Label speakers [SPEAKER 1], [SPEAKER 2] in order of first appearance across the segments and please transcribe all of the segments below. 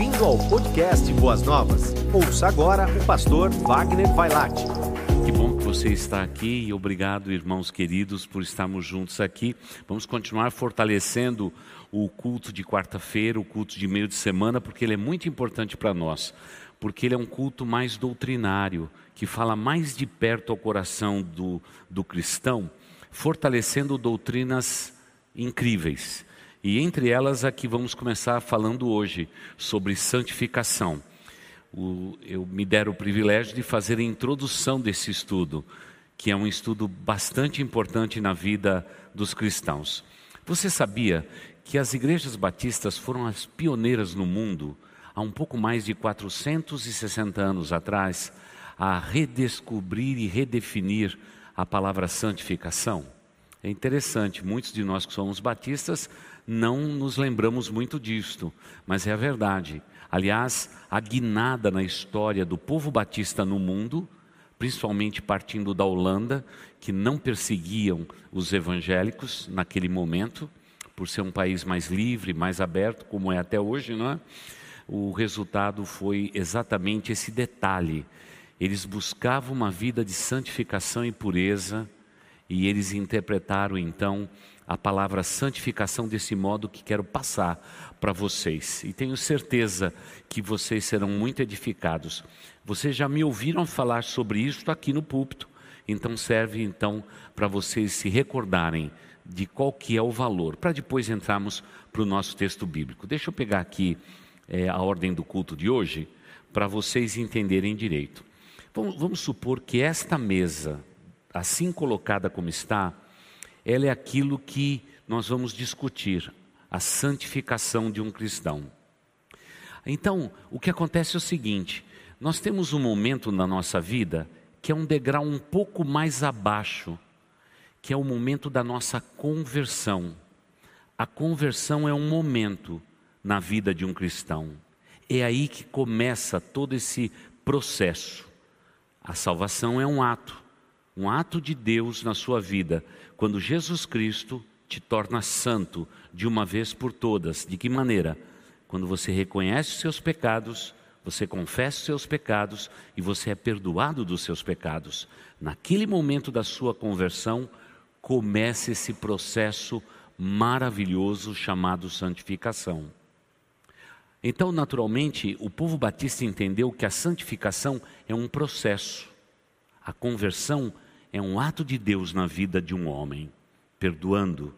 [SPEAKER 1] Bem-vindo ao podcast Boas Novas. Ouça agora o pastor Wagner Vailate.
[SPEAKER 2] Que bom que você está aqui e obrigado, irmãos queridos, por estarmos juntos aqui. Vamos continuar fortalecendo o culto de quarta-feira, o culto de meio de semana, porque ele é muito importante para nós. Porque ele é um culto mais doutrinário, que fala mais de perto ao coração do, do cristão, fortalecendo doutrinas incríveis. E entre elas, a que vamos começar falando hoje, sobre santificação. O, eu me deram o privilégio de fazer a introdução desse estudo, que é um estudo bastante importante na vida dos cristãos. Você sabia que as igrejas batistas foram as pioneiras no mundo, há um pouco mais de 460 anos atrás, a redescobrir e redefinir a palavra santificação? É interessante, muitos de nós que somos batistas não nos lembramos muito disto, mas é a verdade. Aliás, a guinada na história do povo batista no mundo, principalmente partindo da Holanda, que não perseguiam os evangélicos naquele momento, por ser um país mais livre, mais aberto, como é até hoje, não é? O resultado foi exatamente esse detalhe. Eles buscavam uma vida de santificação e pureza, e eles interpretaram então a palavra santificação desse modo que quero passar para vocês. E tenho certeza que vocês serão muito edificados. Vocês já me ouviram falar sobre isso aqui no púlpito, então serve então para vocês se recordarem de qual que é o valor, para depois entrarmos para o nosso texto bíblico. Deixa eu pegar aqui é, a ordem do culto de hoje, para vocês entenderem direito. Vamos, vamos supor que esta mesa, assim colocada como está, ela é aquilo que nós vamos discutir, a santificação de um cristão. Então, o que acontece é o seguinte: nós temos um momento na nossa vida que é um degrau um pouco mais abaixo, que é o momento da nossa conversão. A conversão é um momento na vida de um cristão. É aí que começa todo esse processo. A salvação é um ato, um ato de Deus na sua vida, quando Jesus Cristo te torna santo de uma vez por todas. De que maneira? Quando você reconhece os seus pecados, você confessa os seus pecados e você é perdoado dos seus pecados. Naquele momento da sua conversão, começa esse processo maravilhoso chamado santificação. Então, naturalmente, o povo batista entendeu que a santificação é um processo, a conversão é um ato de Deus na vida de um homem, perdoando,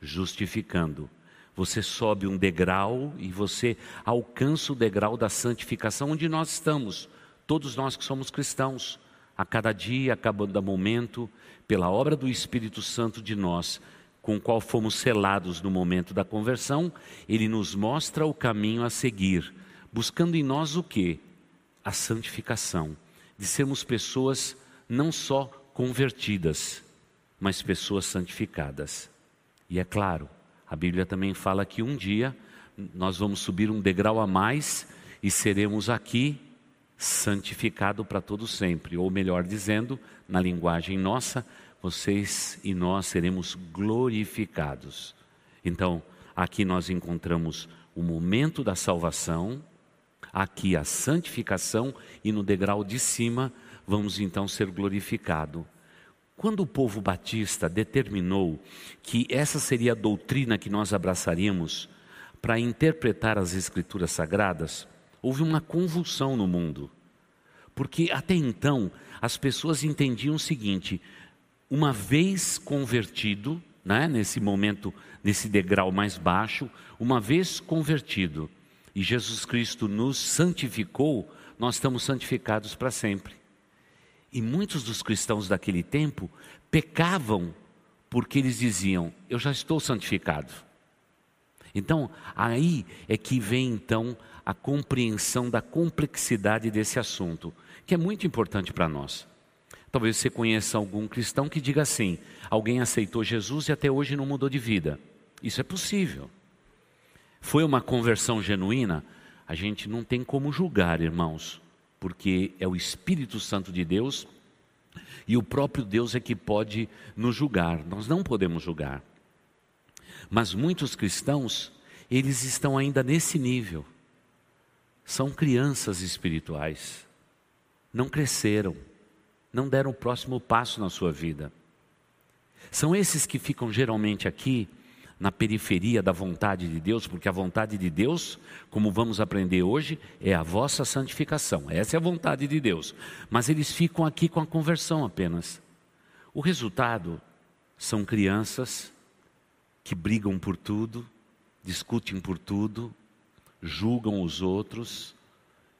[SPEAKER 2] justificando. Você sobe um degrau e você alcança o degrau da santificação onde nós estamos, todos nós que somos cristãos. A cada dia, a cada momento, pela obra do Espírito Santo de nós, com o qual fomos selados no momento da conversão, ele nos mostra o caminho a seguir, buscando em nós o que? A santificação, de sermos pessoas não só convertidas, mas pessoas santificadas. E é claro, a Bíblia também fala que um dia nós vamos subir um degrau a mais e seremos aqui santificado para todo sempre, ou melhor dizendo, na linguagem nossa, vocês e nós seremos glorificados. Então, aqui nós encontramos o momento da salvação, aqui a santificação e no degrau de cima vamos então ser glorificado. Quando o povo batista determinou que essa seria a doutrina que nós abraçaríamos para interpretar as escrituras sagradas, houve uma convulsão no mundo. Porque até então as pessoas entendiam o seguinte: uma vez convertido, né, nesse momento, nesse degrau mais baixo, uma vez convertido e Jesus Cristo nos santificou, nós estamos santificados para sempre. E muitos dos cristãos daquele tempo pecavam porque eles diziam: Eu já estou santificado. Então, aí é que vem então a compreensão da complexidade desse assunto, que é muito importante para nós. Talvez você conheça algum cristão que diga assim: alguém aceitou Jesus e até hoje não mudou de vida. Isso é possível. Foi uma conversão genuína? A gente não tem como julgar, irmãos porque é o Espírito Santo de Deus e o próprio Deus é que pode nos julgar. Nós não podemos julgar. Mas muitos cristãos, eles estão ainda nesse nível. são crianças espirituais, não cresceram, não deram o próximo passo na sua vida. São esses que ficam geralmente aqui na periferia da vontade de Deus, porque a vontade de Deus, como vamos aprender hoje, é a vossa santificação. Essa é a vontade de Deus. Mas eles ficam aqui com a conversão apenas. O resultado são crianças que brigam por tudo, discutem por tudo, julgam os outros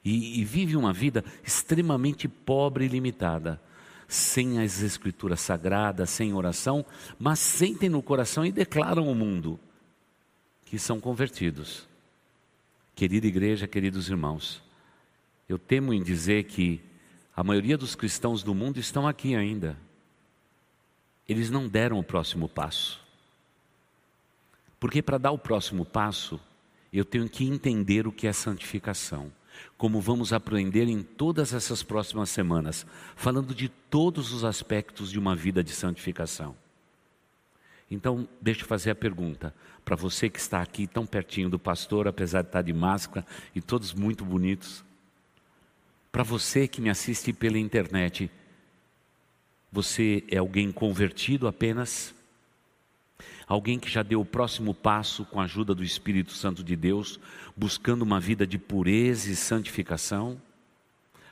[SPEAKER 2] e, e vivem uma vida extremamente pobre e limitada sem as escrituras sagradas, sem oração, mas sentem no coração e declaram ao mundo que são convertidos. Querida igreja, queridos irmãos, eu temo em dizer que a maioria dos cristãos do mundo estão aqui ainda. Eles não deram o próximo passo. Porque para dar o próximo passo, eu tenho que entender o que é santificação como vamos aprender em todas essas próximas semanas, falando de todos os aspectos de uma vida de santificação. Então, deixa eu fazer a pergunta para você que está aqui tão pertinho do pastor, apesar de estar de máscara e todos muito bonitos. Para você que me assiste pela internet, você é alguém convertido apenas? Alguém que já deu o próximo passo com a ajuda do Espírito Santo de Deus, buscando uma vida de pureza e santificação,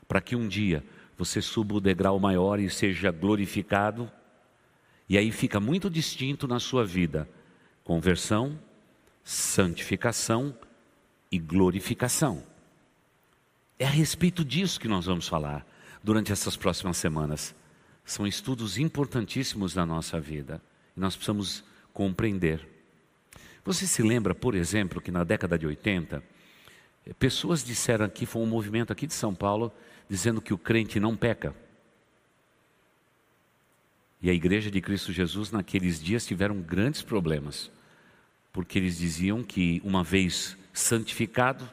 [SPEAKER 2] para que um dia você suba o degrau maior e seja glorificado. E aí fica muito distinto na sua vida: conversão, santificação e glorificação. É a respeito disso que nós vamos falar durante essas próximas semanas. São estudos importantíssimos na nossa vida e nós precisamos compreender. Você se lembra, por exemplo, que na década de 80, pessoas disseram aqui, foi um movimento aqui de São Paulo, dizendo que o crente não peca. E a igreja de Cristo Jesus, naqueles dias, tiveram grandes problemas, porque eles diziam que, uma vez santificado,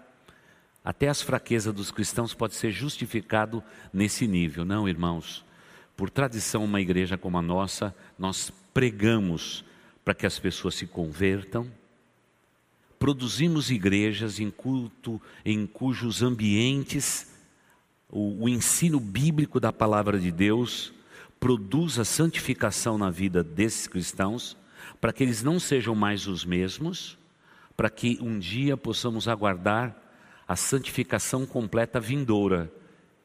[SPEAKER 2] até as fraquezas dos cristãos pode ser justificado nesse nível. Não, irmãos. Por tradição, uma igreja como a nossa, nós pregamos para que as pessoas se convertam. Produzimos igrejas em culto, em cujos ambientes o, o ensino bíblico da palavra de Deus produz a santificação na vida desses cristãos, para que eles não sejam mais os mesmos, para que um dia possamos aguardar a santificação completa vindoura,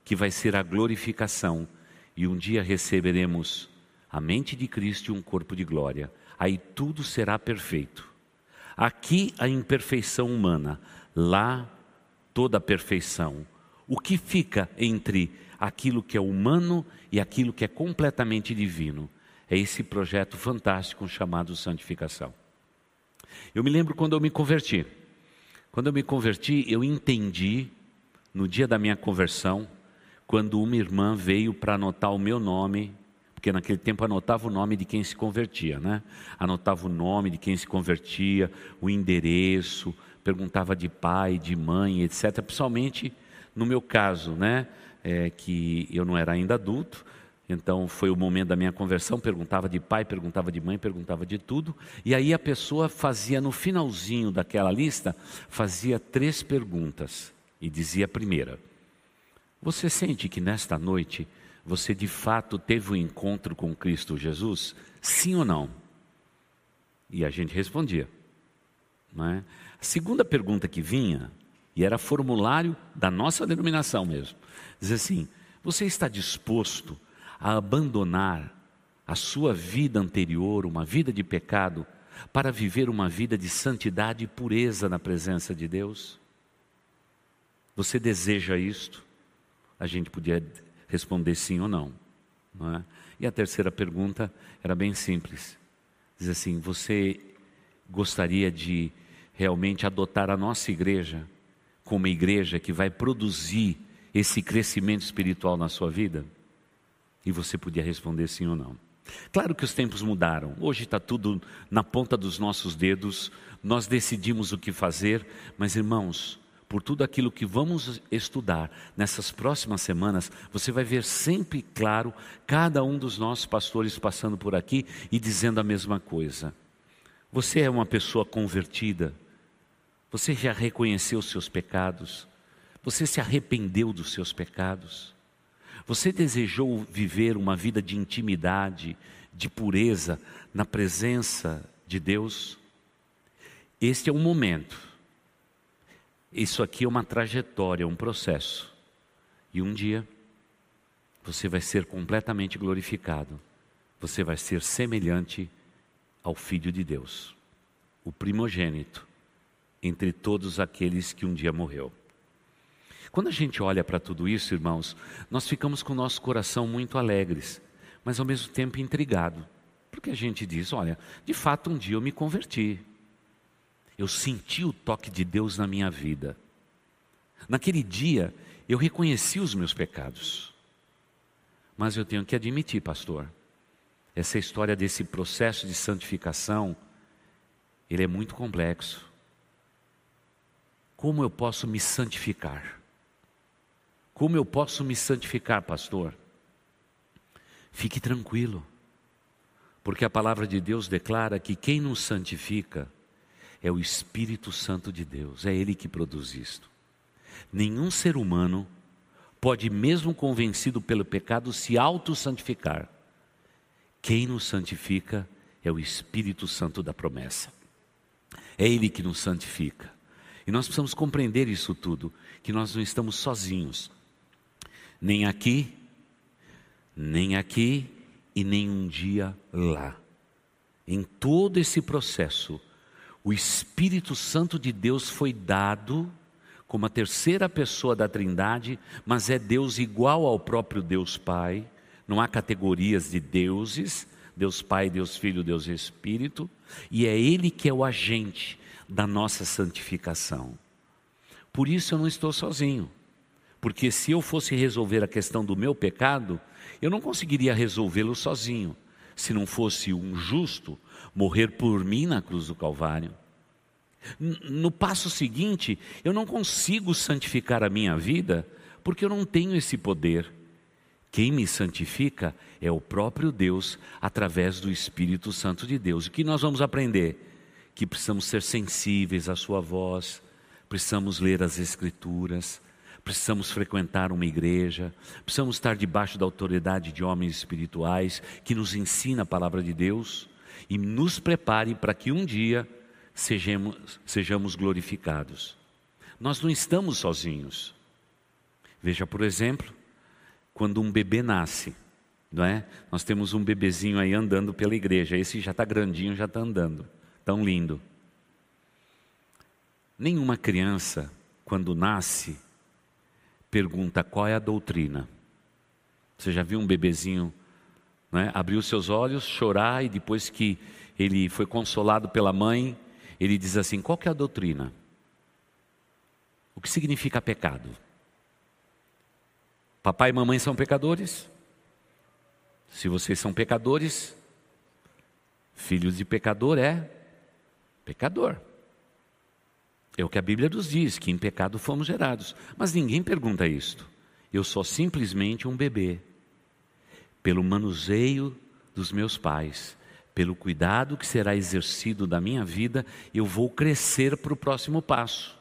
[SPEAKER 2] que vai ser a glorificação, e um dia receberemos a mente de Cristo e um corpo de glória aí tudo será perfeito. Aqui a imperfeição humana, lá toda a perfeição. O que fica entre aquilo que é humano e aquilo que é completamente divino? É esse projeto fantástico chamado santificação. Eu me lembro quando eu me converti. Quando eu me converti, eu entendi, no dia da minha conversão, quando uma irmã veio para anotar o meu nome porque naquele tempo anotava o nome de quem se convertia, né? Anotava o nome de quem se convertia, o endereço, perguntava de pai, de mãe, etc. Principalmente no meu caso, né? É, que eu não era ainda adulto, então foi o momento da minha conversão, perguntava de pai, perguntava de mãe, perguntava de tudo. E aí a pessoa fazia no finalzinho daquela lista, fazia três perguntas e dizia a primeira: Você sente que nesta noite você de fato teve um encontro com Cristo Jesus? Sim ou não? E a gente respondia. Não é? A segunda pergunta que vinha, e era formulário da nossa denominação mesmo, diz assim: Você está disposto a abandonar a sua vida anterior, uma vida de pecado, para viver uma vida de santidade e pureza na presença de Deus? Você deseja isto? A gente podia responder sim ou não. não é? E a terceira pergunta era bem simples. Diz assim: Você gostaria de realmente adotar a nossa igreja como igreja que vai produzir esse crescimento espiritual na sua vida? E você podia responder sim ou não. Claro que os tempos mudaram, hoje está tudo na ponta dos nossos dedos, nós decidimos o que fazer, mas irmãos, por tudo aquilo que vamos estudar nessas próximas semanas, você vai ver sempre claro cada um dos nossos pastores passando por aqui e dizendo a mesma coisa. Você é uma pessoa convertida, você já reconheceu os seus pecados, Você se arrependeu dos seus pecados? Você desejou viver uma vida de intimidade, de pureza, na presença de Deus? Este é um momento. Isso aqui é uma trajetória, um processo. E um dia você vai ser completamente glorificado. Você vai ser semelhante ao Filho de Deus, o primogênito entre todos aqueles que um dia morreu. Quando a gente olha para tudo isso, irmãos, nós ficamos com o nosso coração muito alegres, mas ao mesmo tempo intrigado, porque a gente diz: olha, de fato um dia eu me converti, eu senti o toque de Deus na minha vida. Naquele dia eu reconheci os meus pecados, mas eu tenho que admitir, pastor, essa história desse processo de santificação, ele é muito complexo. Como eu posso me santificar? Como eu posso me santificar, pastor? Fique tranquilo, porque a palavra de Deus declara que quem nos santifica é o Espírito Santo de Deus, é Ele que produz isto. Nenhum ser humano pode, mesmo convencido pelo pecado, se auto-santificar. Quem nos santifica é o Espírito Santo da promessa. É Ele que nos santifica. E nós precisamos compreender isso tudo, que nós não estamos sozinhos nem aqui, nem aqui e nem um dia lá. Em todo esse processo, o Espírito Santo de Deus foi dado como a terceira pessoa da Trindade, mas é Deus igual ao próprio Deus Pai. Não há categorias de deuses, Deus Pai, Deus Filho, Deus Espírito, e é Ele que é o agente da nossa santificação. Por isso eu não estou sozinho. Porque se eu fosse resolver a questão do meu pecado, eu não conseguiria resolvê-lo sozinho, se não fosse um justo morrer por mim na cruz do Calvário. No passo seguinte, eu não consigo santificar a minha vida, porque eu não tenho esse poder. Quem me santifica é o próprio Deus, através do Espírito Santo de Deus. O que nós vamos aprender? Que precisamos ser sensíveis à Sua voz, precisamos ler as Escrituras, precisamos frequentar uma igreja, precisamos estar debaixo da autoridade de homens espirituais que nos ensina a palavra de Deus e nos prepare para que um dia sejamos, sejamos glorificados. Nós não estamos sozinhos. Veja, por exemplo, quando um bebê nasce, não é? Nós temos um bebezinho aí andando pela igreja, esse já está grandinho, já está andando, tão lindo. Nenhuma criança, quando nasce, pergunta qual é a doutrina. Você já viu um bebezinho né, abrir os seus olhos, chorar e depois que ele foi consolado pela mãe, ele diz assim: qual que é a doutrina? O que significa pecado? Papai e mamãe são pecadores? Se vocês são pecadores, filhos de pecador é pecador. É o que a Bíblia nos diz, que em pecado fomos gerados. Mas ninguém pergunta isto. Eu sou simplesmente um bebê. Pelo manuseio dos meus pais, pelo cuidado que será exercido da minha vida, eu vou crescer para o próximo passo.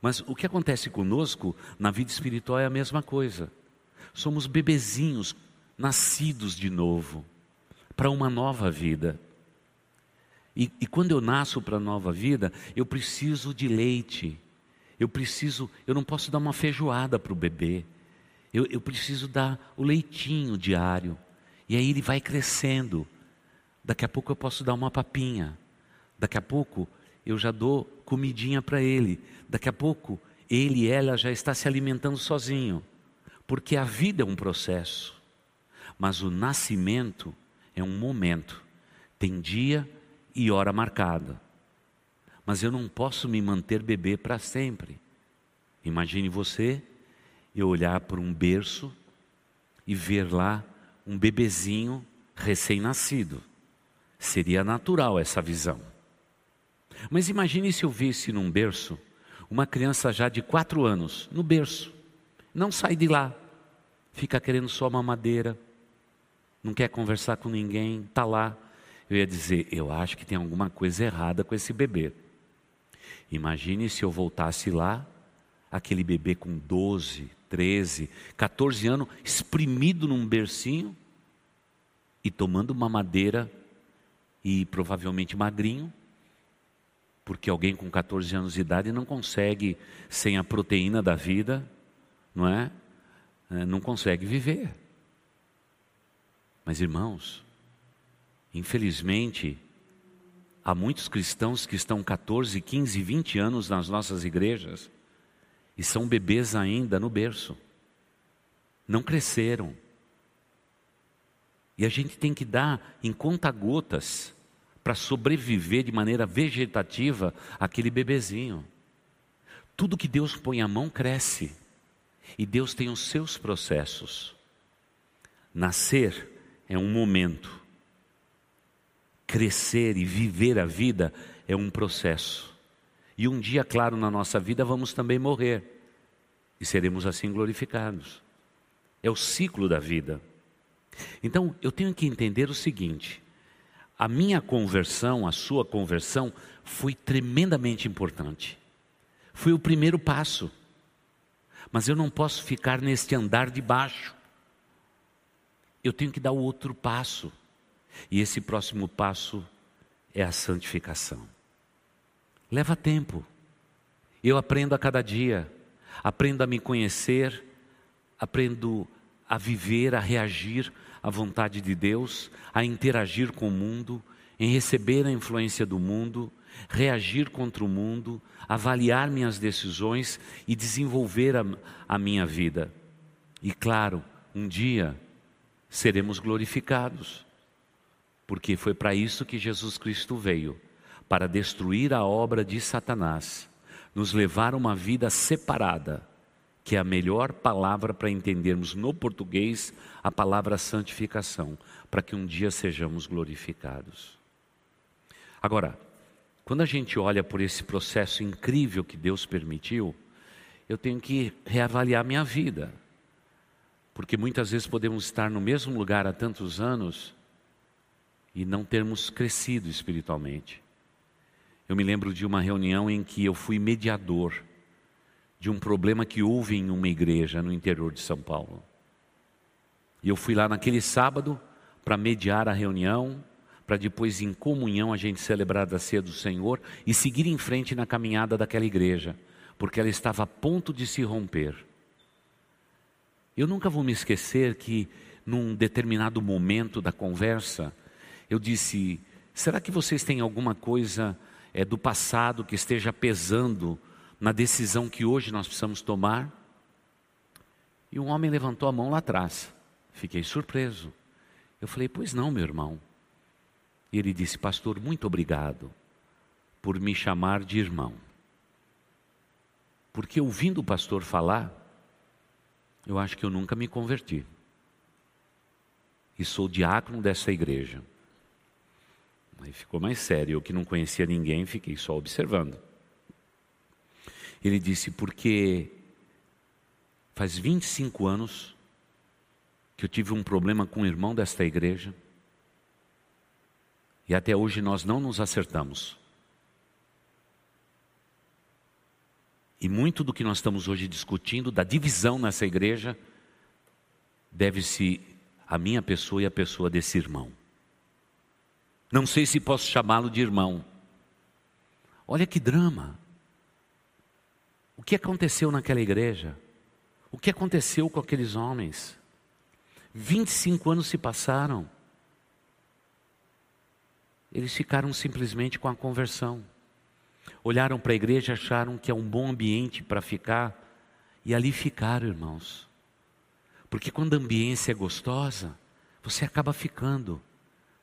[SPEAKER 2] Mas o que acontece conosco na vida espiritual é a mesma coisa. Somos bebezinhos nascidos de novo para uma nova vida. E, e quando eu nasço para a nova vida, eu preciso de leite. Eu preciso, eu não posso dar uma feijoada para o bebê. Eu, eu preciso dar o leitinho diário. E aí ele vai crescendo. Daqui a pouco eu posso dar uma papinha. Daqui a pouco eu já dou comidinha para ele. Daqui a pouco ele e ela já está se alimentando sozinho. Porque a vida é um processo. Mas o nascimento é um momento. Tem dia e hora marcada. Mas eu não posso me manter bebê para sempre. Imagine você eu olhar para um berço e ver lá um bebezinho recém-nascido. Seria natural essa visão. Mas imagine se eu visse num berço uma criança já de quatro anos, no berço, não sai de lá, fica querendo só mamadeira, não quer conversar com ninguém, está lá eu ia dizer: eu acho que tem alguma coisa errada com esse bebê. Imagine se eu voltasse lá, aquele bebê com 12, 13, 14 anos, espremido num bercinho e tomando uma madeira e provavelmente magrinho, porque alguém com 14 anos de idade não consegue, sem a proteína da vida, não é? é não consegue viver. Mas irmãos, infelizmente, há muitos cristãos que estão 14, 15, 20 anos nas nossas igrejas e são bebês ainda no berço. Não cresceram. E a gente tem que dar em conta-gotas para sobreviver de maneira vegetativa aquele bebezinho. Tudo que Deus põe a mão cresce. E Deus tem os seus processos. Nascer é um momento. Crescer e viver a vida é um processo. E um dia, claro, na nossa vida vamos também morrer. E seremos assim glorificados. É o ciclo da vida. Então, eu tenho que entender o seguinte: a minha conversão, a sua conversão, foi tremendamente importante. Foi o primeiro passo. Mas eu não posso ficar neste andar de baixo. Eu tenho que dar o outro passo. E esse próximo passo é a santificação. Leva tempo. Eu aprendo a cada dia. Aprendo a me conhecer, aprendo a viver, a reagir à vontade de Deus, a interagir com o mundo, em receber a influência do mundo, reagir contra o mundo, avaliar minhas decisões e desenvolver a, a minha vida. E claro, um dia seremos glorificados, porque foi para isso que Jesus Cristo veio para destruir a obra de Satanás, nos levar a uma vida separada que é a melhor palavra para entendermos no português a palavra santificação, para que um dia sejamos glorificados. Agora, quando a gente olha por esse processo incrível que Deus permitiu, eu tenho que reavaliar minha vida. Porque muitas vezes podemos estar no mesmo lugar há tantos anos e não termos crescido espiritualmente. Eu me lembro de uma reunião em que eu fui mediador de um problema que houve em uma igreja no interior de São Paulo. E eu fui lá naquele sábado para mediar a reunião, para depois, em comunhão, a gente celebrar a ceia do Senhor e seguir em frente na caminhada daquela igreja, porque ela estava a ponto de se romper. Eu nunca vou me esquecer que, num determinado momento da conversa, eu disse: será que vocês têm alguma coisa é, do passado que esteja pesando na decisão que hoje nós precisamos tomar. E um homem levantou a mão lá atrás. Fiquei surpreso. Eu falei: Pois não, meu irmão. E ele disse: Pastor, muito obrigado por me chamar de irmão. Porque ouvindo o pastor falar, eu acho que eu nunca me converti. E sou diácono dessa igreja. Aí ficou mais sério. Eu que não conhecia ninguém, fiquei só observando. Ele disse: Porque faz 25 anos que eu tive um problema com um irmão desta igreja e até hoje nós não nos acertamos. E muito do que nós estamos hoje discutindo, da divisão nessa igreja, deve-se à minha pessoa e à pessoa desse irmão. Não sei se posso chamá-lo de irmão. Olha que drama. O que aconteceu naquela igreja? O que aconteceu com aqueles homens? 25 anos se passaram. Eles ficaram simplesmente com a conversão. Olharam para a igreja, acharam que é um bom ambiente para ficar, e ali ficaram, irmãos. Porque quando a ambiência é gostosa, você acaba ficando,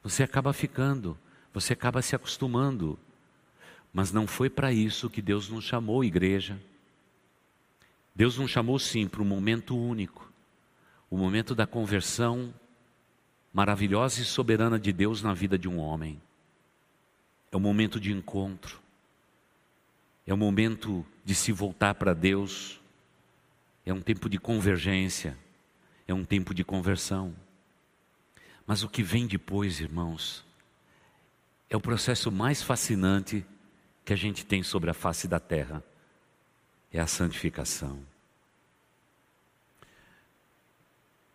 [SPEAKER 2] você acaba ficando, você acaba se acostumando. Mas não foi para isso que Deus nos chamou, igreja. Deus nos chamou sim para um momento único, o momento da conversão maravilhosa e soberana de Deus na vida de um homem. É um momento de encontro, é um momento de se voltar para Deus, é um tempo de convergência, é um tempo de conversão. Mas o que vem depois, irmãos, é o processo mais fascinante que a gente tem sobre a face da terra é a santificação.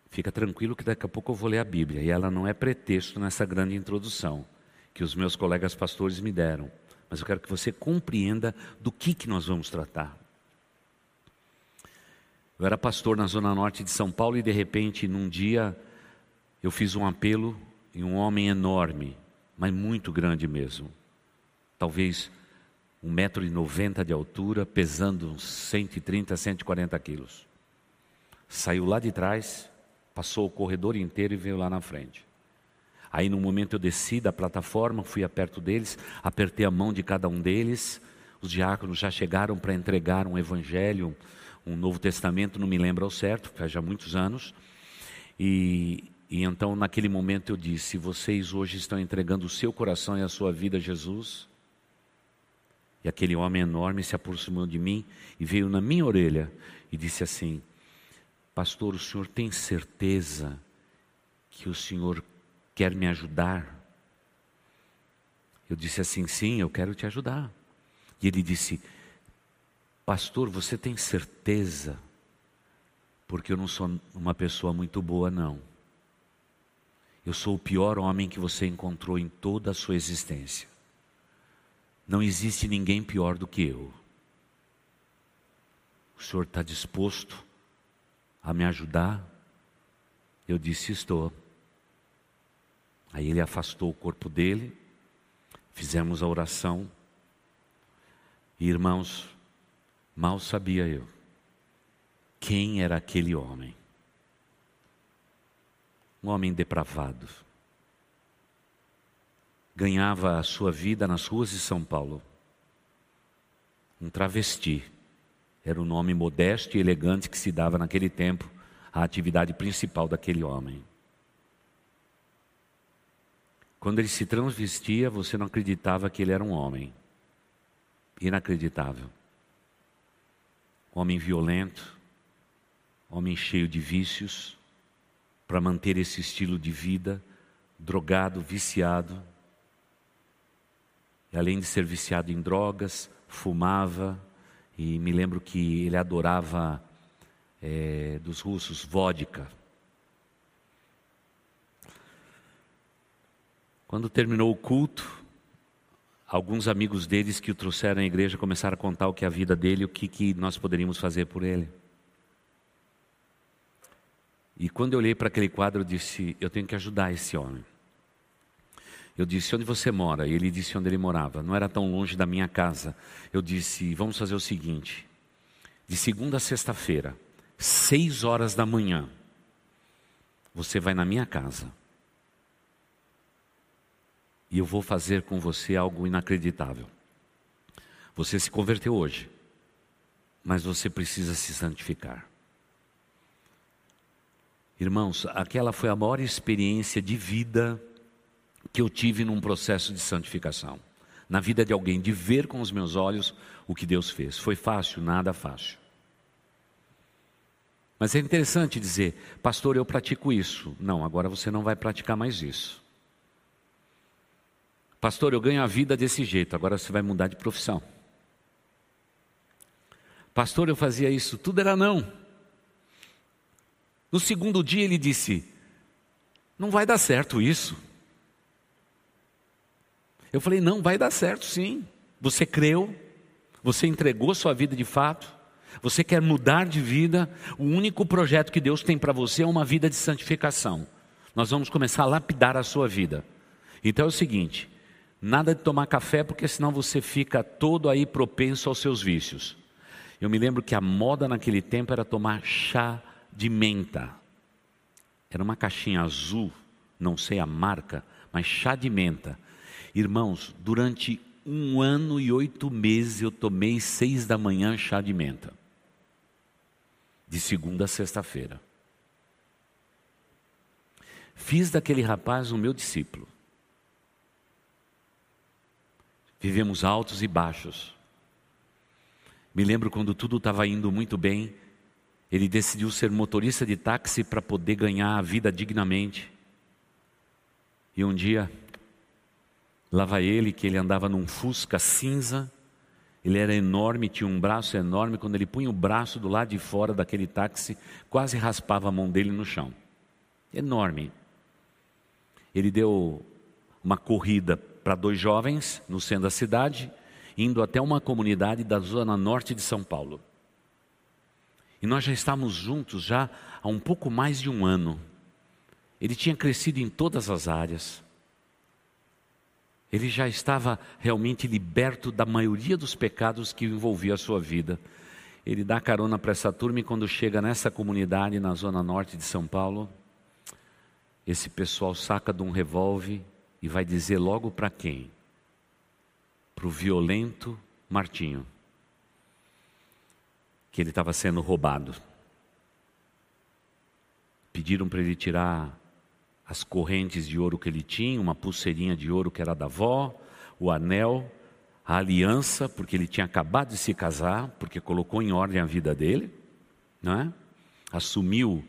[SPEAKER 2] Fica tranquilo que daqui a pouco eu vou ler a Bíblia e ela não é pretexto nessa grande introdução que os meus colegas pastores me deram, mas eu quero que você compreenda do que, que nós vamos tratar. Eu era pastor na zona norte de São Paulo e de repente, num dia, eu fiz um apelo e um homem enorme, mas muito grande mesmo, talvez um metro e noventa de altura, pesando uns 130, 140 quilos. Saiu lá de trás, passou o corredor inteiro e veio lá na frente. Aí, no momento, eu desci da plataforma, fui a perto deles, apertei a mão de cada um deles. Os diáconos já chegaram para entregar um evangelho, um Novo Testamento, não me lembro ao certo, faz já muitos anos. E, e então, naquele momento, eu disse: Vocês hoje estão entregando o seu coração e a sua vida a Jesus? E aquele homem enorme se aproximou de mim e veio na minha orelha e disse assim: Pastor, o senhor tem certeza que o senhor quer me ajudar? Eu disse assim: Sim, eu quero te ajudar. E ele disse: Pastor, você tem certeza? Porque eu não sou uma pessoa muito boa, não. Eu sou o pior homem que você encontrou em toda a sua existência. Não existe ninguém pior do que eu. O senhor está disposto a me ajudar? Eu disse: Estou. Aí ele afastou o corpo dele, fizemos a oração. E irmãos, Mal sabia eu quem era aquele homem. Um homem depravado. Ganhava a sua vida nas ruas de São Paulo. Um travesti. Era o nome modesto e elegante que se dava naquele tempo à atividade principal daquele homem. Quando ele se transvestia, você não acreditava que ele era um homem. Inacreditável homem violento, homem cheio de vícios, para manter esse estilo de vida, drogado, viciado. E além de ser viciado em drogas, fumava, e me lembro que ele adorava é, dos russos vodka. Quando terminou o culto, alguns amigos deles que o trouxeram à igreja começaram a contar o que é a vida dele, o que, que nós poderíamos fazer por ele. E quando eu olhei para aquele quadro, eu disse: Eu tenho que ajudar esse homem. Eu disse: Onde você mora? E ele disse onde ele morava. Não era tão longe da minha casa. Eu disse: Vamos fazer o seguinte: de segunda a sexta-feira, seis horas da manhã, você vai na minha casa e eu vou fazer com você algo inacreditável. Você se converteu hoje, mas você precisa se santificar. Irmãos, aquela foi a maior experiência de vida que eu tive num processo de santificação. Na vida de alguém, de ver com os meus olhos o que Deus fez. Foi fácil? Nada fácil. Mas é interessante dizer, pastor, eu pratico isso. Não, agora você não vai praticar mais isso. Pastor, eu ganho a vida desse jeito, agora você vai mudar de profissão. Pastor, eu fazia isso, tudo era não. No segundo dia ele disse: Não vai dar certo isso. Eu falei: Não, vai dar certo sim. Você creu, você entregou sua vida de fato, você quer mudar de vida. O único projeto que Deus tem para você é uma vida de santificação. Nós vamos começar a lapidar a sua vida. Então é o seguinte: Nada de tomar café, porque senão você fica todo aí propenso aos seus vícios. Eu me lembro que a moda naquele tempo era tomar chá de menta. Era uma caixinha azul, não sei a marca, mas chá de menta. Irmãos, durante um ano e oito meses eu tomei seis da manhã chá de menta. De segunda a sexta-feira. Fiz daquele rapaz o meu discípulo. Vivemos altos e baixos. Me lembro quando tudo estava indo muito bem, ele decidiu ser motorista de táxi para poder ganhar a vida dignamente. E um dia, lá vai ele, que ele andava num Fusca cinza, Ele era enorme, tinha um braço enorme. Quando ele punha o braço do lado de fora daquele táxi, quase raspava a mão dele no chão. Enorme. Ele deu uma corrida para dois jovens no centro da cidade, indo até uma comunidade da zona norte de São Paulo. E nós já estávamos juntos já há um pouco mais de um ano. Ele tinha crescido em todas as áreas. Ele já estava realmente liberto da maioria dos pecados que envolvia a sua vida. Ele dá carona para essa turma e quando chega nessa comunidade na zona norte de São Paulo, esse pessoal saca de um revólver e vai dizer logo para quem? Para o violento Martinho que ele estava sendo roubado. Pediram para ele tirar as correntes de ouro que ele tinha, uma pulseirinha de ouro que era da avó, o anel, a aliança, porque ele tinha acabado de se casar, porque colocou em ordem a vida dele, não é? assumiu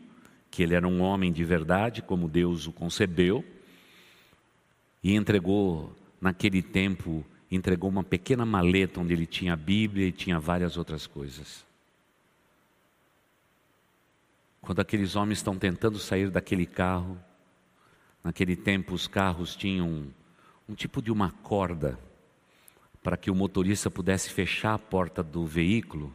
[SPEAKER 2] que ele era um homem de verdade, como Deus o concebeu, e entregou, naquele tempo, entregou uma pequena maleta onde ele tinha a Bíblia e tinha várias outras coisas. Quando aqueles homens estão tentando sair daquele carro, naquele tempo os carros tinham um, um tipo de uma corda para que o motorista pudesse fechar a porta do veículo,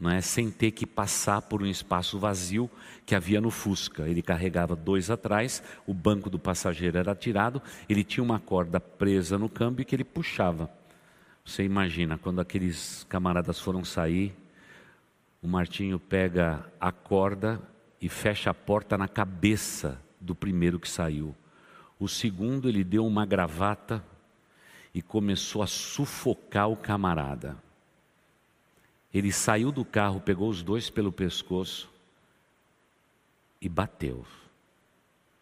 [SPEAKER 2] não é, sem ter que passar por um espaço vazio que havia no Fusca. Ele carregava dois atrás, o banco do passageiro era tirado, ele tinha uma corda presa no câmbio que ele puxava. Você imagina, quando aqueles camaradas foram sair, o Martinho pega a corda e fecha a porta na cabeça do primeiro que saiu. O segundo, ele deu uma gravata e começou a sufocar o camarada. Ele saiu do carro, pegou os dois pelo pescoço e bateu.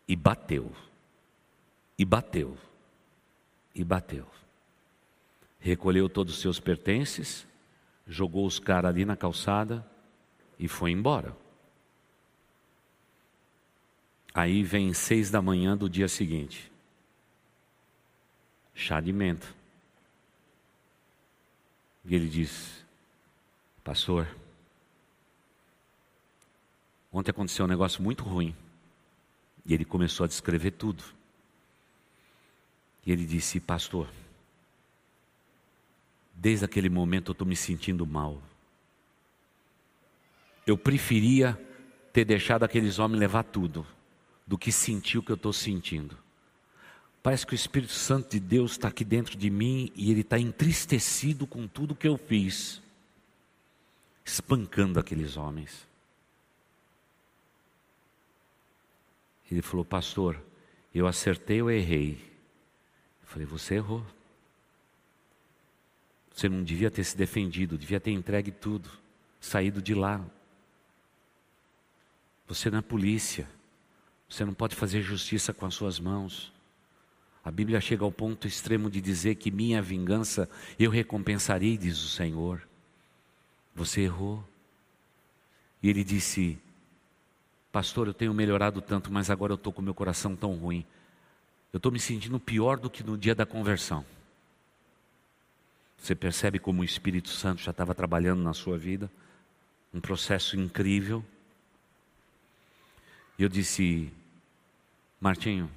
[SPEAKER 2] E bateu. E bateu. E bateu. Recolheu todos os seus pertences jogou os caras ali na calçada e foi embora. Aí vem seis da manhã do dia seguinte. Chá de menta. E ele diz: Pastor, ontem aconteceu um negócio muito ruim. E ele começou a descrever tudo. E ele disse: Pastor, Desde aquele momento eu estou me sentindo mal. Eu preferia ter deixado aqueles homens levar tudo, do que sentir o que eu estou sentindo. Parece que o Espírito Santo de Deus está aqui dentro de mim e ele está entristecido com tudo que eu fiz, espancando aqueles homens. Ele falou, pastor, eu acertei ou errei? Eu falei, você errou. Você não devia ter se defendido, devia ter entregue tudo, saído de lá. Você não é polícia, você não pode fazer justiça com as suas mãos. A Bíblia chega ao ponto extremo de dizer que minha vingança eu recompensarei, diz o Senhor. Você errou. E ele disse: Pastor, eu tenho melhorado tanto, mas agora eu estou com meu coração tão ruim. Eu estou me sentindo pior do que no dia da conversão. Você percebe como o Espírito Santo já estava trabalhando na sua vida? Um processo incrível. E eu disse, Martinho,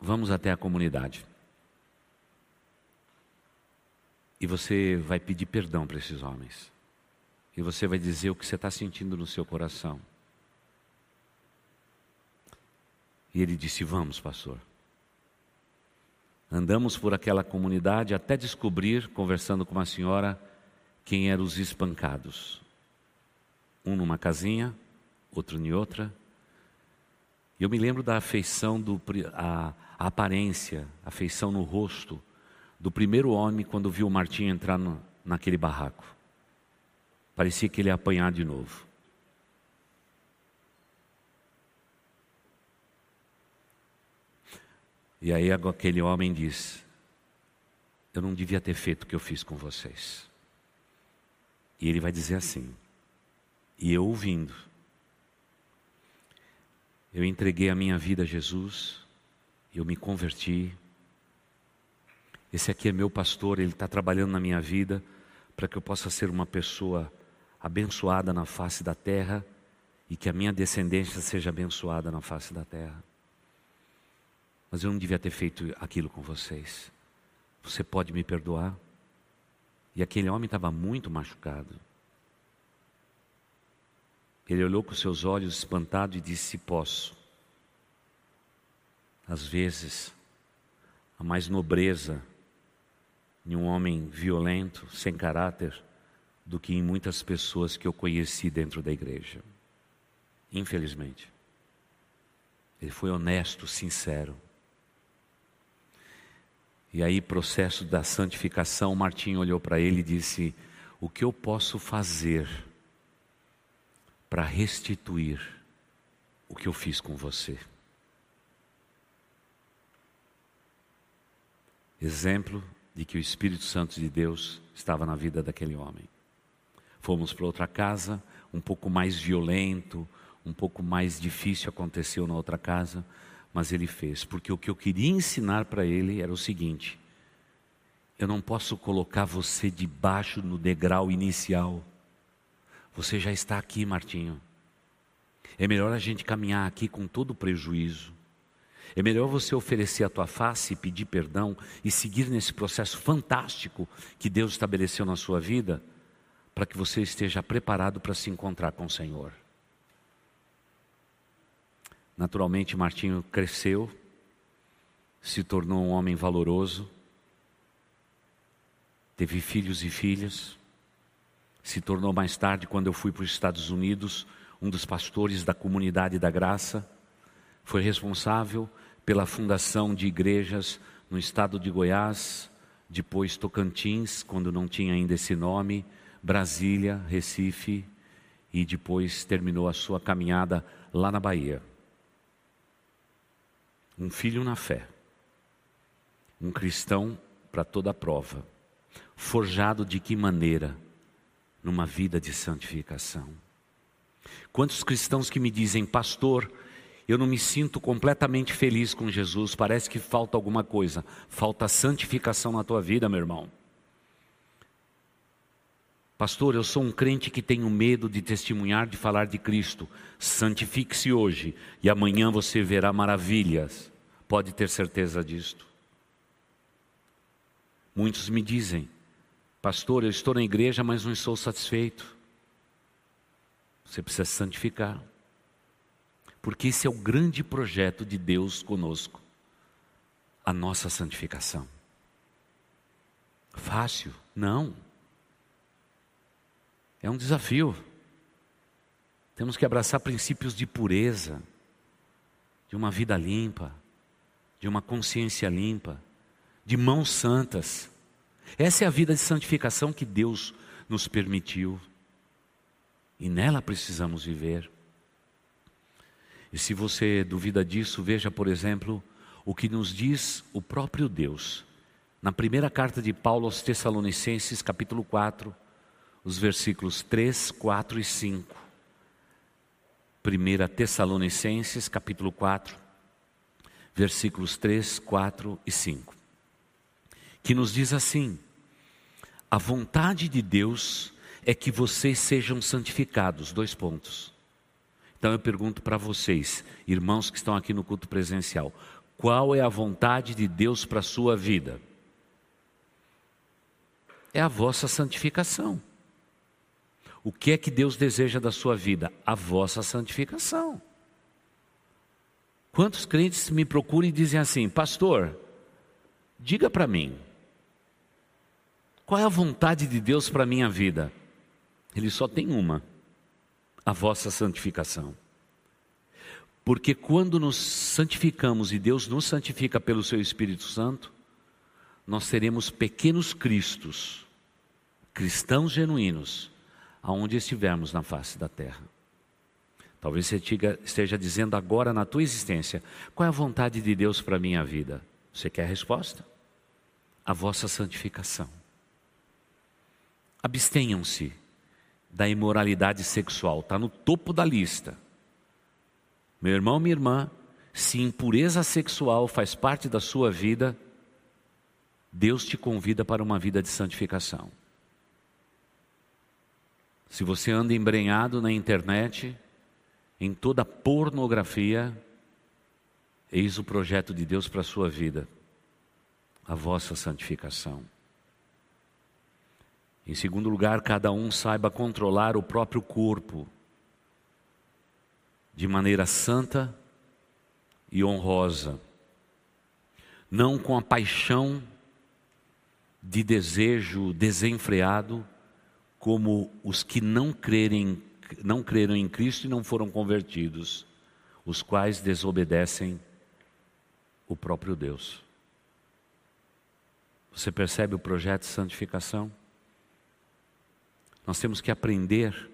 [SPEAKER 2] vamos até a comunidade. E você vai pedir perdão para esses homens. E você vai dizer o que você está sentindo no seu coração. E ele disse: Vamos, pastor. Andamos por aquela comunidade até descobrir, conversando com uma senhora, quem eram os espancados. Um numa casinha, outro em outra. Eu me lembro da afeição, do, a, a aparência, a afeição no rosto do primeiro homem quando viu o Martim entrar no, naquele barraco. Parecia que ele ia apanhar de novo. E aí aquele homem diz: Eu não devia ter feito o que eu fiz com vocês. E ele vai dizer assim, e eu ouvindo, eu entreguei a minha vida a Jesus, eu me converti, Esse aqui é meu pastor, ele está trabalhando na minha vida para que eu possa ser uma pessoa abençoada na face da terra e que a minha descendência seja abençoada na face da terra. Mas eu não devia ter feito aquilo com vocês. Você pode me perdoar? E aquele homem estava muito machucado. Ele olhou com seus olhos espantados e disse: Posso. Às vezes, a mais nobreza em um homem violento, sem caráter, do que em muitas pessoas que eu conheci dentro da igreja. Infelizmente. Ele foi honesto, sincero. E aí, processo da santificação, Martinho olhou para ele e disse: O que eu posso fazer para restituir o que eu fiz com você? Exemplo de que o Espírito Santo de Deus estava na vida daquele homem. Fomos para outra casa, um pouco mais violento, um pouco mais difícil aconteceu na outra casa, mas ele fez, porque o que eu queria ensinar para ele era o seguinte: eu não posso colocar você debaixo no degrau inicial. Você já está aqui, Martinho. É melhor a gente caminhar aqui com todo o prejuízo. É melhor você oferecer a tua face e pedir perdão e seguir nesse processo fantástico que Deus estabeleceu na sua vida, para que você esteja preparado para se encontrar com o Senhor. Naturalmente, Martinho cresceu, se tornou um homem valoroso, teve filhos e filhas, se tornou mais tarde, quando eu fui para os Estados Unidos, um dos pastores da comunidade da graça, foi responsável pela fundação de igrejas no estado de Goiás, depois Tocantins, quando não tinha ainda esse nome, Brasília, Recife, e depois terminou a sua caminhada lá na Bahia um filho na fé, um cristão para toda prova, forjado de que maneira? Numa vida de santificação. Quantos cristãos que me dizem, pastor, eu não me sinto completamente feliz com Jesus, parece que falta alguma coisa, falta santificação na tua vida, meu irmão. Pastor, eu sou um crente que tenho medo de testemunhar, de falar de Cristo. Santifique-se hoje e amanhã você verá maravilhas. Pode ter certeza disto. Muitos me dizem, pastor, eu estou na igreja, mas não estou satisfeito. Você precisa se santificar. Porque esse é o grande projeto de Deus conosco a nossa santificação. Fácil? Não. É um desafio. Temos que abraçar princípios de pureza, de uma vida limpa, de uma consciência limpa, de mãos santas. Essa é a vida de santificação que Deus nos permitiu. E nela precisamos viver. E se você duvida disso, veja, por exemplo, o que nos diz o próprio Deus. Na primeira carta de Paulo aos Tessalonicenses, capítulo 4, os versículos 3, 4 e 5. 1 Tessalonicenses, capítulo 4, versículos 3, 4 e 5. Que nos diz assim: A vontade de Deus é que vocês sejam santificados. Dois pontos. Então eu pergunto para vocês, irmãos que estão aqui no culto presencial, qual é a vontade de Deus para a sua vida? É a vossa santificação. O que é que Deus deseja da sua vida? A vossa santificação. Quantos crentes me procuram e dizem assim, pastor, diga para mim, qual é a vontade de Deus para a minha vida? Ele só tem uma: a vossa santificação. Porque quando nos santificamos e Deus nos santifica pelo seu Espírito Santo, nós seremos pequenos cristos, cristãos genuínos, aonde estivermos na face da terra. Talvez você esteja dizendo agora na tua existência: qual é a vontade de Deus para a minha vida? Você quer a resposta? A vossa santificação. Abstenham-se da imoralidade sexual, está no topo da lista. Meu irmão, minha irmã, se impureza sexual faz parte da sua vida, Deus te convida para uma vida de santificação. Se você anda embrenhado na internet, em toda pornografia, eis o projeto de Deus para a sua vida, a vossa santificação. Em segundo lugar, cada um saiba controlar o próprio corpo de maneira santa e honrosa, não com a paixão de desejo desenfreado, como os que não crerem, não creram em Cristo e não foram convertidos, os quais desobedecem o próprio Deus. Você percebe o projeto de santificação? Nós temos que aprender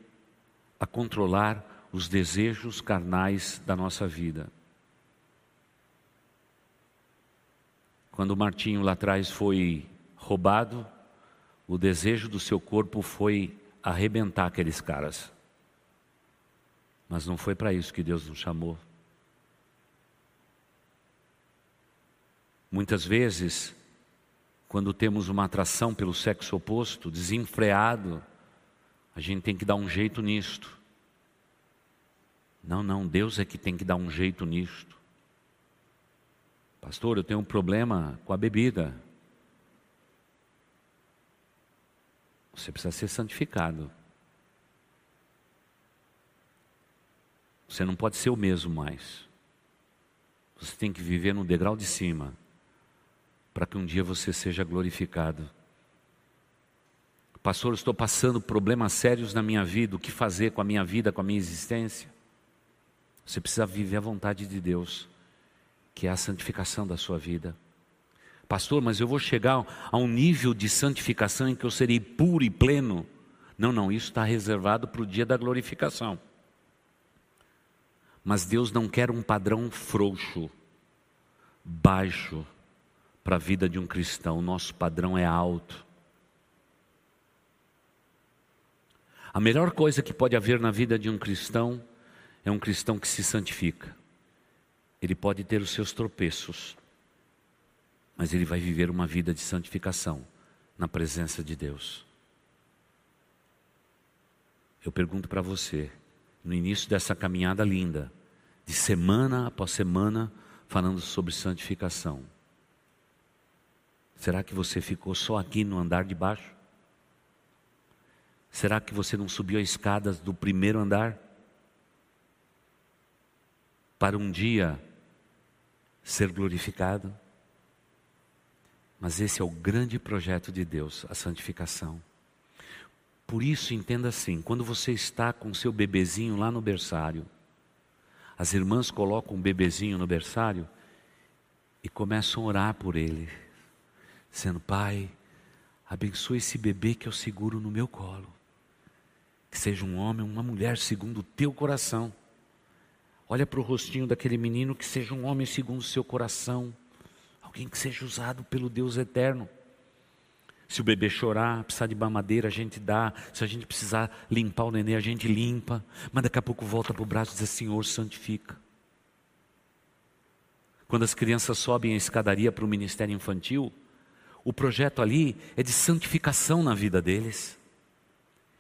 [SPEAKER 2] a controlar os desejos carnais da nossa vida. Quando o Martinho lá atrás foi roubado, o desejo do seu corpo foi arrebentar aqueles caras. Mas não foi para isso que Deus nos chamou. Muitas vezes, quando temos uma atração pelo sexo oposto, desenfreado, a gente tem que dar um jeito nisto. Não, não, Deus é que tem que dar um jeito nisto. Pastor, eu tenho um problema com a bebida. Você precisa ser santificado. Você não pode ser o mesmo mais. Você tem que viver no degrau de cima, para que um dia você seja glorificado. Pastor, estou passando problemas sérios na minha vida, o que fazer com a minha vida, com a minha existência? Você precisa viver a vontade de Deus, que é a santificação da sua vida. Pastor, mas eu vou chegar a um nível de santificação em que eu serei puro e pleno. Não, não, isso está reservado para o dia da glorificação. Mas Deus não quer um padrão frouxo, baixo, para a vida de um cristão. O nosso padrão é alto. A melhor coisa que pode haver na vida de um cristão é um cristão que se santifica. Ele pode ter os seus tropeços, mas ele vai viver uma vida de santificação na presença de Deus. Eu pergunto para você, no início dessa caminhada linda, de semana após semana, falando sobre santificação, será que você ficou só aqui no andar de baixo? Será que você não subiu as escadas do primeiro andar? Para um dia ser glorificado? Mas esse é o grande projeto de Deus, a santificação. Por isso, entenda assim: quando você está com seu bebezinho lá no berçário, as irmãs colocam um bebezinho no berçário e começam a orar por ele, dizendo: Pai, abençoe esse bebê que eu seguro no meu colo. Que seja um homem, uma mulher segundo o teu coração. Olha para o rostinho daquele menino, que seja um homem segundo o seu coração. Alguém que seja usado pelo Deus eterno. Se o bebê chorar, precisar de mamadeira, a gente dá. Se a gente precisar limpar o neném, a gente limpa. Mas daqui a pouco volta para o braço e diz: Senhor, santifica. Quando as crianças sobem a escadaria para o ministério infantil, o projeto ali é de santificação na vida deles.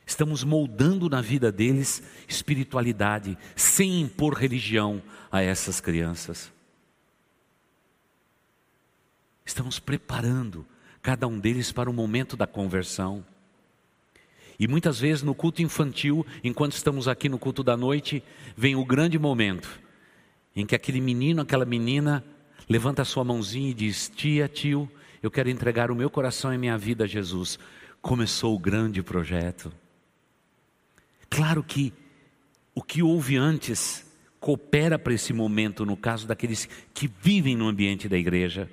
[SPEAKER 2] Estamos moldando na vida deles espiritualidade, sem impor religião a essas crianças. Estamos preparando cada um deles para o momento da conversão. E muitas vezes no culto infantil, enquanto estamos aqui no culto da noite, vem o grande momento em que aquele menino, aquela menina levanta a sua mãozinha e diz: Tia, tio, eu quero entregar o meu coração e minha vida a Jesus. Começou o grande projeto. Claro que o que houve antes coopera para esse momento, no caso daqueles que vivem no ambiente da igreja,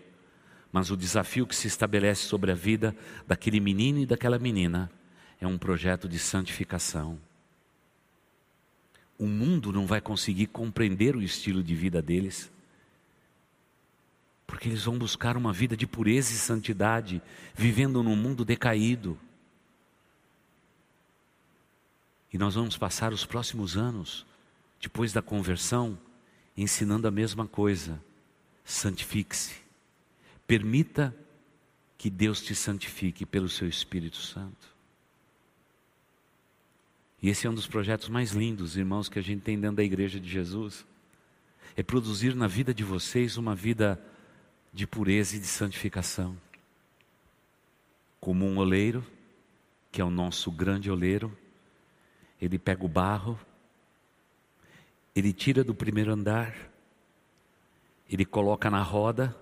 [SPEAKER 2] mas o desafio que se estabelece sobre a vida daquele menino e daquela menina é um projeto de santificação. O mundo não vai conseguir compreender o estilo de vida deles, porque eles vão buscar uma vida de pureza e santidade, vivendo num mundo decaído. E nós vamos passar os próximos anos, depois da conversão, ensinando a mesma coisa. Santifique-se. Permita que Deus te santifique pelo seu Espírito Santo. E esse é um dos projetos mais lindos, irmãos, que a gente tem dentro da igreja de Jesus. É produzir na vida de vocês uma vida de pureza e de santificação. Como um oleiro, que é o nosso grande oleiro, ele pega o barro, ele tira do primeiro andar, ele coloca na roda,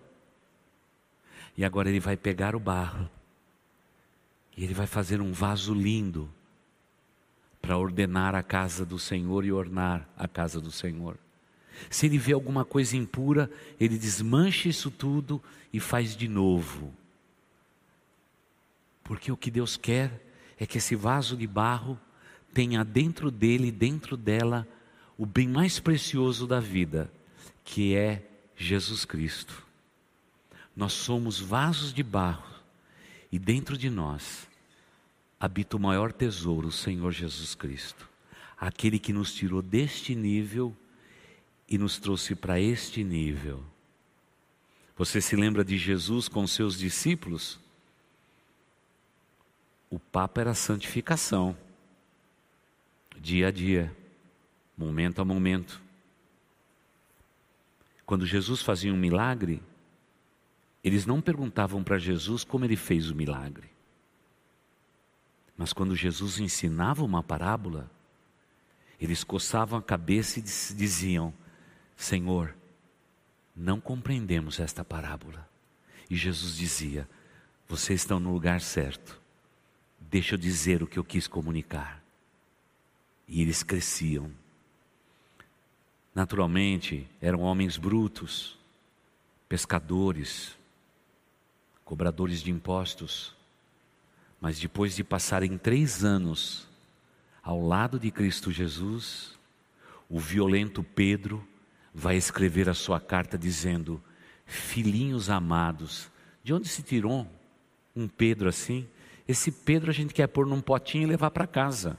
[SPEAKER 2] e agora ele vai pegar o barro, e ele vai fazer um vaso lindo, para ordenar a casa do Senhor e ornar a casa do Senhor. Se ele vê alguma coisa impura, ele desmancha isso tudo e faz de novo. Porque o que Deus quer é que esse vaso de barro tenha dentro dele, dentro dela, o bem mais precioso da vida, que é Jesus Cristo. Nós somos vasos de barro e dentro de nós habita o maior tesouro, o Senhor Jesus Cristo. Aquele que nos tirou deste nível e nos trouxe para este nível. Você se lembra de Jesus com seus discípulos? O papo era santificação, dia a dia, momento a momento. Quando Jesus fazia um milagre, eles não perguntavam para Jesus como ele fez o milagre. Mas quando Jesus ensinava uma parábola, eles coçavam a cabeça e diziam: Senhor, não compreendemos esta parábola. E Jesus dizia: Vocês estão no lugar certo. Deixa eu dizer o que eu quis comunicar. E eles cresciam. Naturalmente, eram homens brutos, pescadores, cobradores de impostos mas depois de passarem três anos ao lado de Cristo Jesus, o violento Pedro vai escrever a sua carta dizendo: Filhinhos amados, de onde se tirou um Pedro assim? Esse Pedro a gente quer pôr num potinho e levar para casa.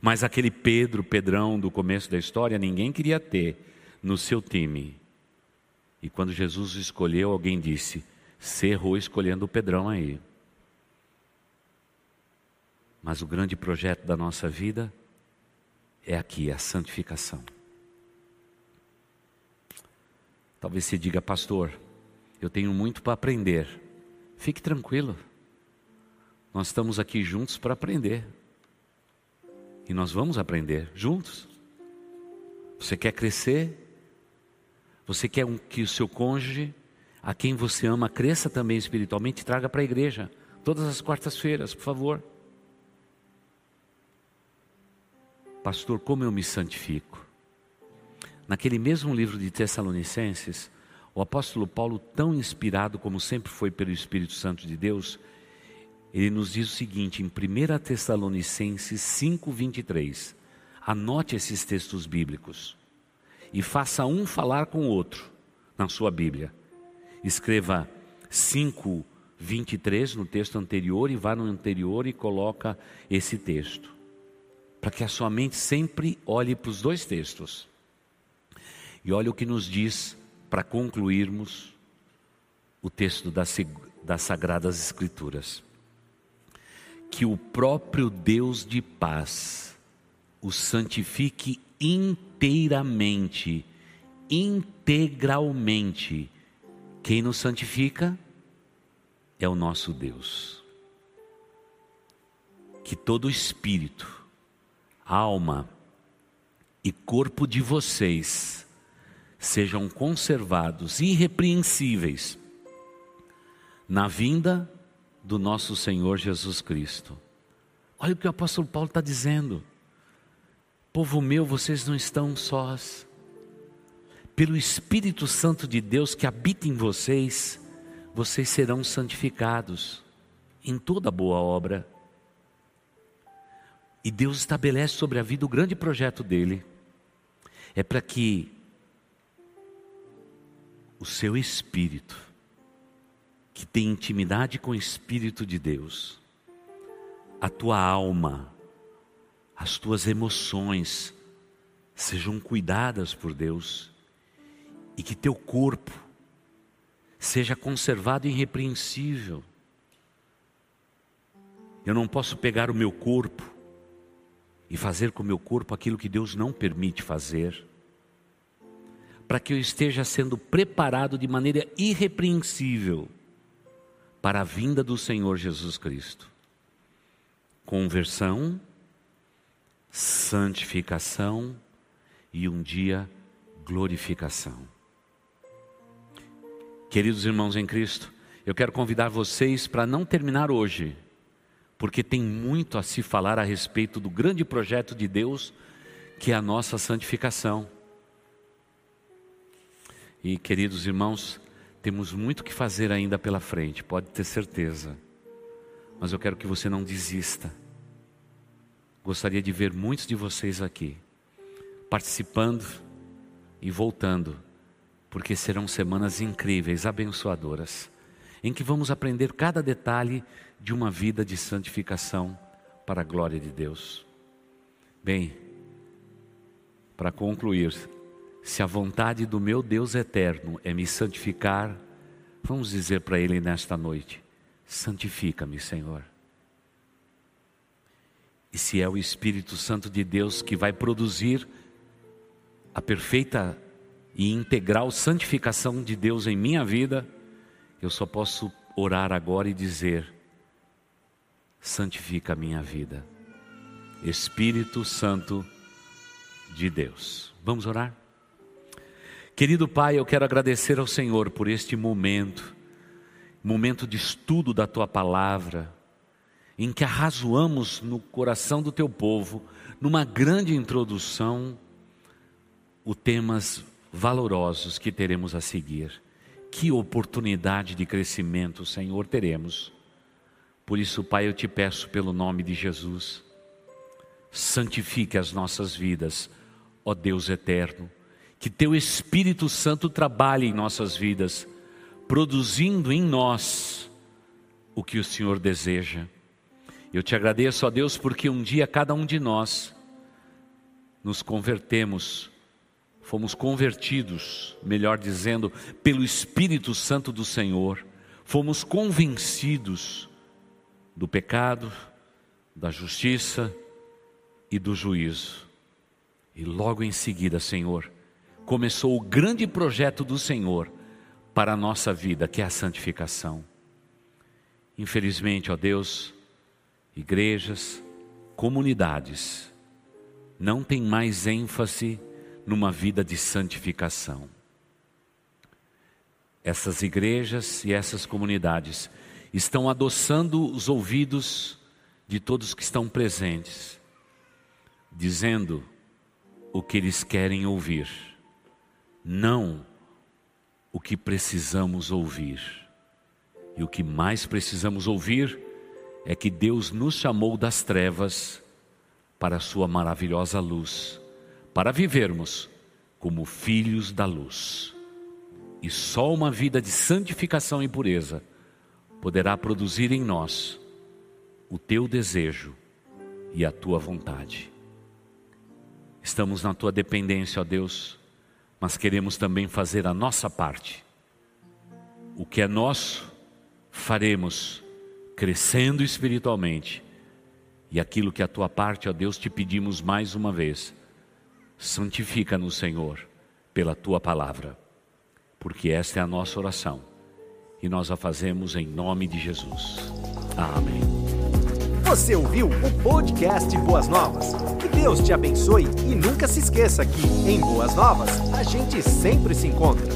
[SPEAKER 2] Mas aquele Pedro, Pedrão do começo da história, ninguém queria ter no seu time. E quando Jesus o escolheu, alguém disse: Você errou escolhendo o Pedrão aí. Mas o grande projeto da nossa vida é aqui, a santificação. Talvez você diga, pastor, eu tenho muito para aprender. Fique tranquilo. Nós estamos aqui juntos para aprender. E nós vamos aprender juntos. Você quer crescer? Você quer que o seu cônjuge, a quem você ama, cresça também espiritualmente? Traga para a igreja. Todas as quartas-feiras, por favor. Pastor, como eu me santifico? Naquele mesmo livro de Tessalonicenses, o apóstolo Paulo, tão inspirado como sempre foi pelo Espírito Santo de Deus, ele nos diz o seguinte em 1 Tessalonicenses 5:23. Anote esses textos bíblicos e faça um falar com o outro na sua Bíblia. Escreva 5:23 no texto anterior e vá no anterior e coloca esse texto para que a sua mente sempre olhe para os dois textos. E olhe o que nos diz para concluirmos o texto das, das Sagradas Escrituras. Que o próprio Deus de paz o santifique inteiramente, integralmente. Quem nos santifica é o nosso Deus. Que todo espírito, alma e corpo de vocês sejam conservados irrepreensíveis na vinda do nosso Senhor Jesus Cristo. Olha o que o apóstolo Paulo está dizendo. Povo meu, vocês não estão sós. Pelo Espírito Santo de Deus que habita em vocês, vocês serão santificados em toda boa obra. E Deus estabelece sobre a vida o grande projeto dele. É para que o seu espírito, que tem intimidade com o Espírito de Deus, a tua alma, as tuas emoções sejam cuidadas por Deus e que teu corpo seja conservado irrepreensível Eu não posso pegar o meu corpo e fazer com o meu corpo aquilo que Deus não permite fazer, para que eu esteja sendo preparado de maneira irrepreensível para a vinda do Senhor Jesus Cristo. Conversão, santificação e um dia glorificação. Queridos irmãos em Cristo, eu quero convidar vocês para não terminar hoje, porque tem muito a se falar a respeito do grande projeto de Deus, que é a nossa santificação. E queridos irmãos, temos muito que fazer ainda pela frente, pode ter certeza. Mas eu quero que você não desista. Gostaria de ver muitos de vocês aqui, participando e voltando, porque serão semanas incríveis, abençoadoras, em que vamos aprender cada detalhe de uma vida de santificação para a glória de Deus. Bem, para concluir, se a vontade do meu Deus eterno é me santificar, vamos dizer para Ele nesta noite: santifica-me, Senhor. E se é o Espírito Santo de Deus que vai produzir a perfeita e integral santificação de Deus em minha vida, eu só posso orar agora e dizer: santifica a minha vida. Espírito Santo de Deus. Vamos orar? Querido Pai, eu quero agradecer ao Senhor por este momento, momento de estudo da tua palavra, em que arrazoamos no coração do teu povo, numa grande introdução, os temas valorosos que teremos a seguir. Que oportunidade de crescimento, Senhor, teremos. Por isso, Pai, eu te peço pelo nome de Jesus, santifique as nossas vidas, ó Deus eterno que teu Espírito Santo trabalhe em nossas vidas, produzindo em nós o que o Senhor deseja. Eu te agradeço, ó Deus, porque um dia cada um de nós nos convertemos, fomos convertidos, melhor dizendo, pelo Espírito Santo do Senhor, fomos convencidos do pecado, da justiça e do juízo. E logo em seguida, Senhor, começou o grande projeto do Senhor para a nossa vida, que é a santificação. Infelizmente, ó Deus, igrejas, comunidades, não tem mais ênfase numa vida de santificação. Essas igrejas e essas comunidades estão adoçando os ouvidos de todos que estão presentes, dizendo o que eles querem ouvir não o que precisamos ouvir. E o que mais precisamos ouvir é que Deus nos chamou das trevas para a Sua maravilhosa luz, para vivermos como filhos da luz. E só uma vida de santificação e pureza poderá produzir em nós o teu desejo e a tua vontade. Estamos na tua dependência, ó Deus mas queremos também fazer a nossa parte. O que é nosso, faremos crescendo espiritualmente. E aquilo que a tua parte, ó Deus, te pedimos mais uma vez. Santifica-nos, Senhor, pela tua palavra, porque esta é a nossa oração e nós a fazemos em nome de Jesus. Amém.
[SPEAKER 1] Você ouviu o podcast Boas Novas? Que Deus te abençoe e nunca se esqueça que, em Boas Novas, a gente sempre se encontra.